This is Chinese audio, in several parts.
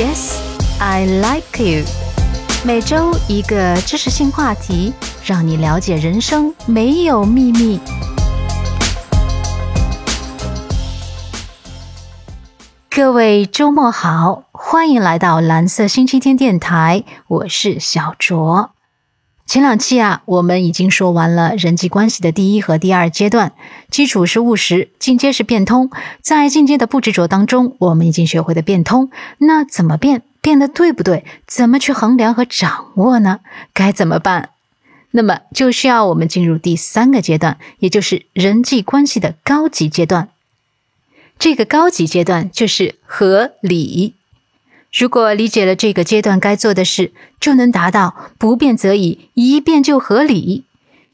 Yes, I like you。每周一个知识性话题，让你了解人生没有秘密。各位周末好，欢迎来到蓝色星期天电台，我是小卓。前两期啊，我们已经说完了人际关系的第一和第二阶段，基础是务实，进阶是变通。在进阶的不执着当中，我们已经学会了变通。那怎么变？变得对不对？怎么去衡量和掌握呢？该怎么办？那么就需要我们进入第三个阶段，也就是人际关系的高级阶段。这个高级阶段就是合理。如果理解了这个阶段该做的事，就能达到不变则已，一变就合理。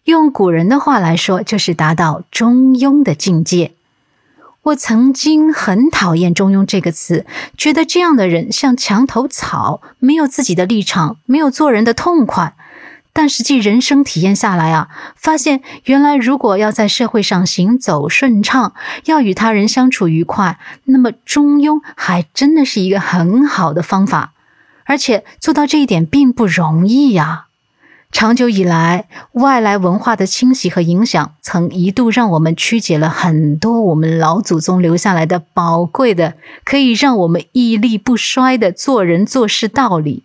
用古人的话来说，就是达到中庸的境界。我曾经很讨厌“中庸”这个词，觉得这样的人像墙头草，没有自己的立场，没有做人的痛快。但实际人生体验下来啊，发现原来如果要在社会上行走顺畅，要与他人相处愉快，那么中庸还真的是一个很好的方法。而且做到这一点并不容易呀。长久以来，外来文化的侵袭和影响，曾一度让我们曲解了很多我们老祖宗留下来的宝贵的，可以让我们屹立不衰的做人做事道理。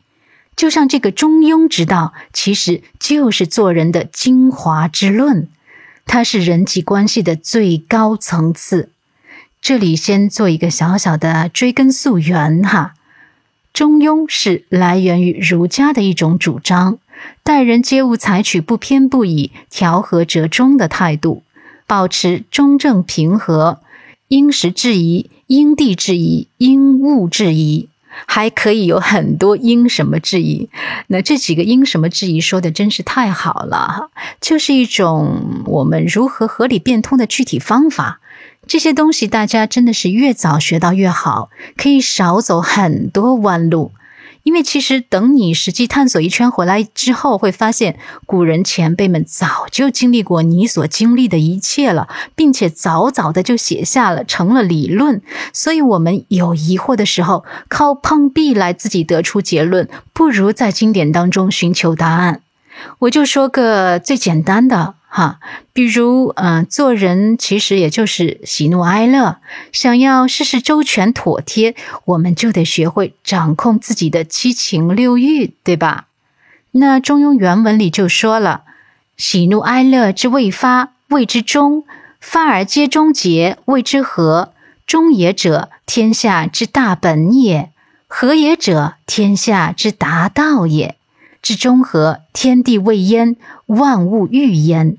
就像这个中庸之道，其实就是做人的精华之论，它是人际关系的最高层次。这里先做一个小小的追根溯源哈，中庸是来源于儒家的一种主张，待人接物采取不偏不倚、调和折中的态度，保持中正平和，因时制宜、因地制宜、因物制宜。还可以有很多因什么质疑，那这几个因什么质疑说的真是太好了，就是一种我们如何合理变通的具体方法。这些东西大家真的是越早学到越好，可以少走很多弯路。因为其实等你实际探索一圈回来之后，会发现古人前辈们早就经历过你所经历的一切了，并且早早的就写下了，成了理论。所以，我们有疑惑的时候，靠碰壁来自己得出结论，不如在经典当中寻求答案。我就说个最简单的。哈，比如，嗯，做人其实也就是喜怒哀乐。想要事事周全妥帖，我们就得学会掌控自己的七情六欲，对吧？那《中庸》原文里就说了：“喜怒哀乐之未发，谓之中；发而皆中节，谓之和。中也者，天下之大本也；和也者，天下之达道也。至中和，天地未焉，万物欲焉。”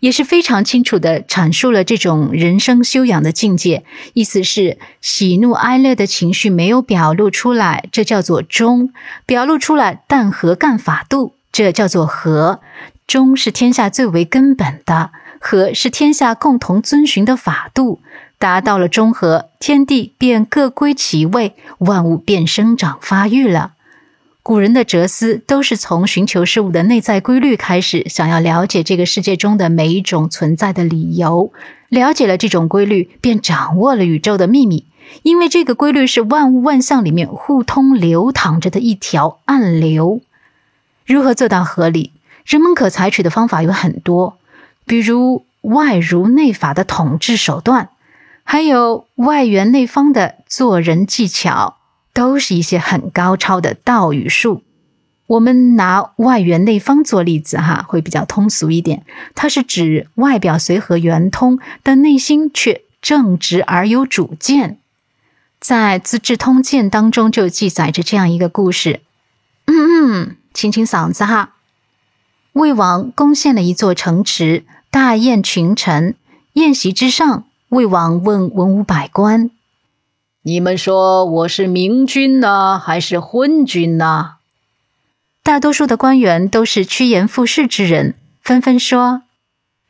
也是非常清楚的阐述了这种人生修养的境界，意思是喜怒哀乐的情绪没有表露出来，这叫做中；表露出来但和干法度，这叫做和。中是天下最为根本的，和是天下共同遵循的法度。达到了中和，天地便各归其位，万物便生长发育了。古人的哲思都是从寻求事物的内在规律开始，想要了解这个世界中的每一种存在的理由。了解了这种规律，便掌握了宇宙的秘密。因为这个规律是万物万象里面互通流淌着的一条暗流。如何做到合理？人们可采取的方法有很多，比如外儒内法的统治手段，还有外圆内方的做人技巧。都是一些很高超的道与术。我们拿外圆内方做例子，哈，会比较通俗一点。它是指外表随和圆通，但内心却正直而有主见。在《资治通鉴》当中就记载着这样一个故事。嗯嗯，清清嗓子哈。魏王攻陷了一座城池，大宴群臣。宴席之上，魏王问文武百官。你们说我是明君呢，还是昏君呢？大多数的官员都是趋炎附势之人，纷纷说：“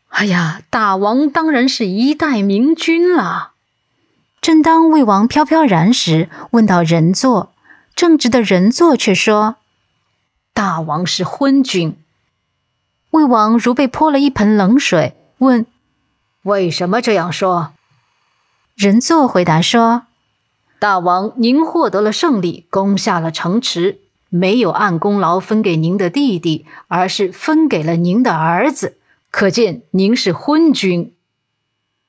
哎呀，大王当然是一代明君了。”正当魏王飘飘然时，问到仁座，正直的仁座却说：“大王是昏君。”魏王如被泼了一盆冷水，问：“为什么这样说？”仁座回答说。大王，您获得了胜利，攻下了城池，没有按功劳分给您的弟弟，而是分给了您的儿子，可见您是昏君。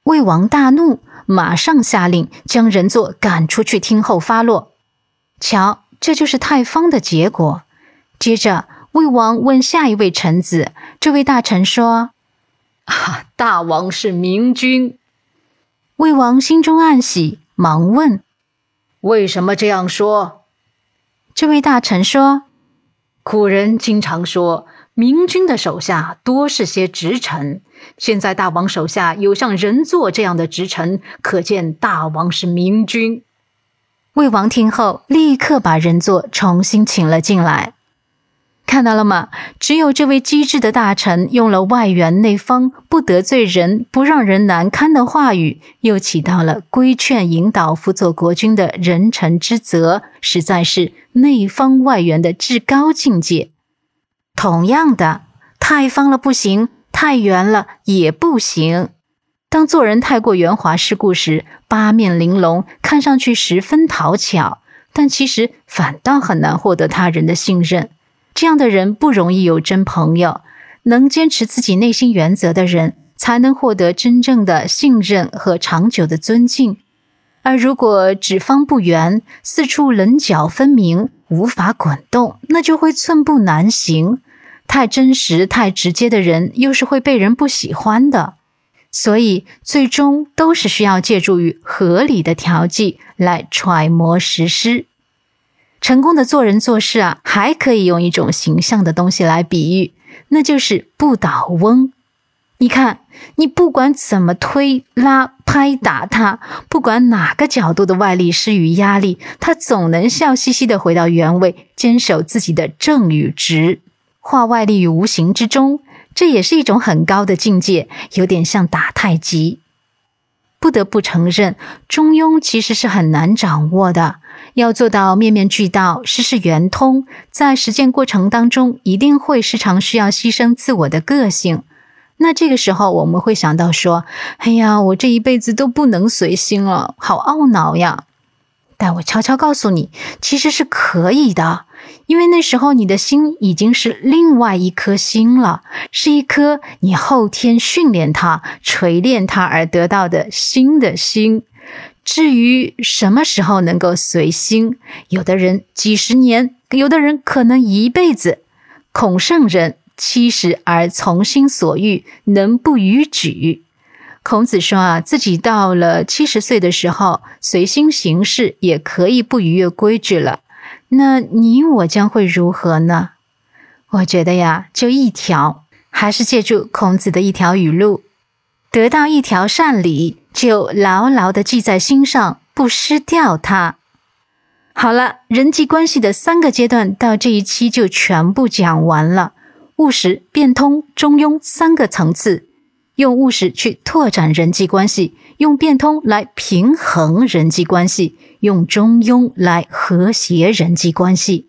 魏王大怒，马上下令将人座赶出去听候发落。瞧，这就是太方的结果。接着，魏王问下一位臣子，这位大臣说：“啊，大王是明君。”魏王心中暗喜，忙问。为什么这样说？这位大臣说：“古人经常说，明君的手下多是些直臣。现在大王手下有像仁作这样的直臣，可见大王是明君。”魏王听后，立刻把人作重新请了进来。看到了吗？只有这位机智的大臣用了外圆内方、不得罪人、不让人难堪的话语，又起到了规劝、引导辅佐国君的人臣之责，实在是内方外圆的至高境界。同样的，太方了不行，太圆了也不行。当做人太过圆滑世故时，八面玲珑，看上去十分讨巧，但其实反倒很难获得他人的信任。这样的人不容易有真朋友，能坚持自己内心原则的人，才能获得真正的信任和长久的尊敬。而如果只方不圆，四处棱角分明，无法滚动，那就会寸步难行。太真实、太直接的人，又是会被人不喜欢的。所以，最终都是需要借助于合理的调剂来揣摩实施。成功的做人做事啊，还可以用一种形象的东西来比喻，那就是不倒翁。你看，你不管怎么推拉、拍打他，不管哪个角度的外力施与压力，他总能笑嘻嘻的回到原位，坚守自己的正与直，化外力于无形之中。这也是一种很高的境界，有点像打太极。不得不承认，中庸其实是很难掌握的。要做到面面俱到、事事圆通，在实践过程当中，一定会时常需要牺牲自我的个性。那这个时候，我们会想到说：“哎呀，我这一辈子都不能随心了，好懊恼呀！”但我悄悄告诉你，其实是可以的，因为那时候你的心已经是另外一颗心了，是一颗你后天训练它、锤炼它而得到的新的心。至于什么时候能够随心，有的人几十年，有的人可能一辈子。孔圣人七十而从心所欲，能不逾矩。孔子说啊，自己到了七十岁的时候，随心行事也可以不逾越规矩了。那你我将会如何呢？我觉得呀，就一条，还是借助孔子的一条语录。得到一条善理，就牢牢的记在心上，不失掉它。好了，人际关系的三个阶段到这一期就全部讲完了。务实、变通、中庸三个层次，用务实去拓展人际关系，用变通来平衡人际关系，用中庸来和谐人际关系。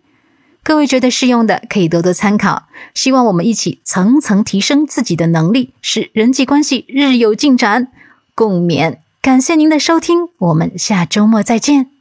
各位觉得适用的，可以多多参考。希望我们一起层层提升自己的能力，使人际关系日有进展。共勉，感谢您的收听，我们下周末再见。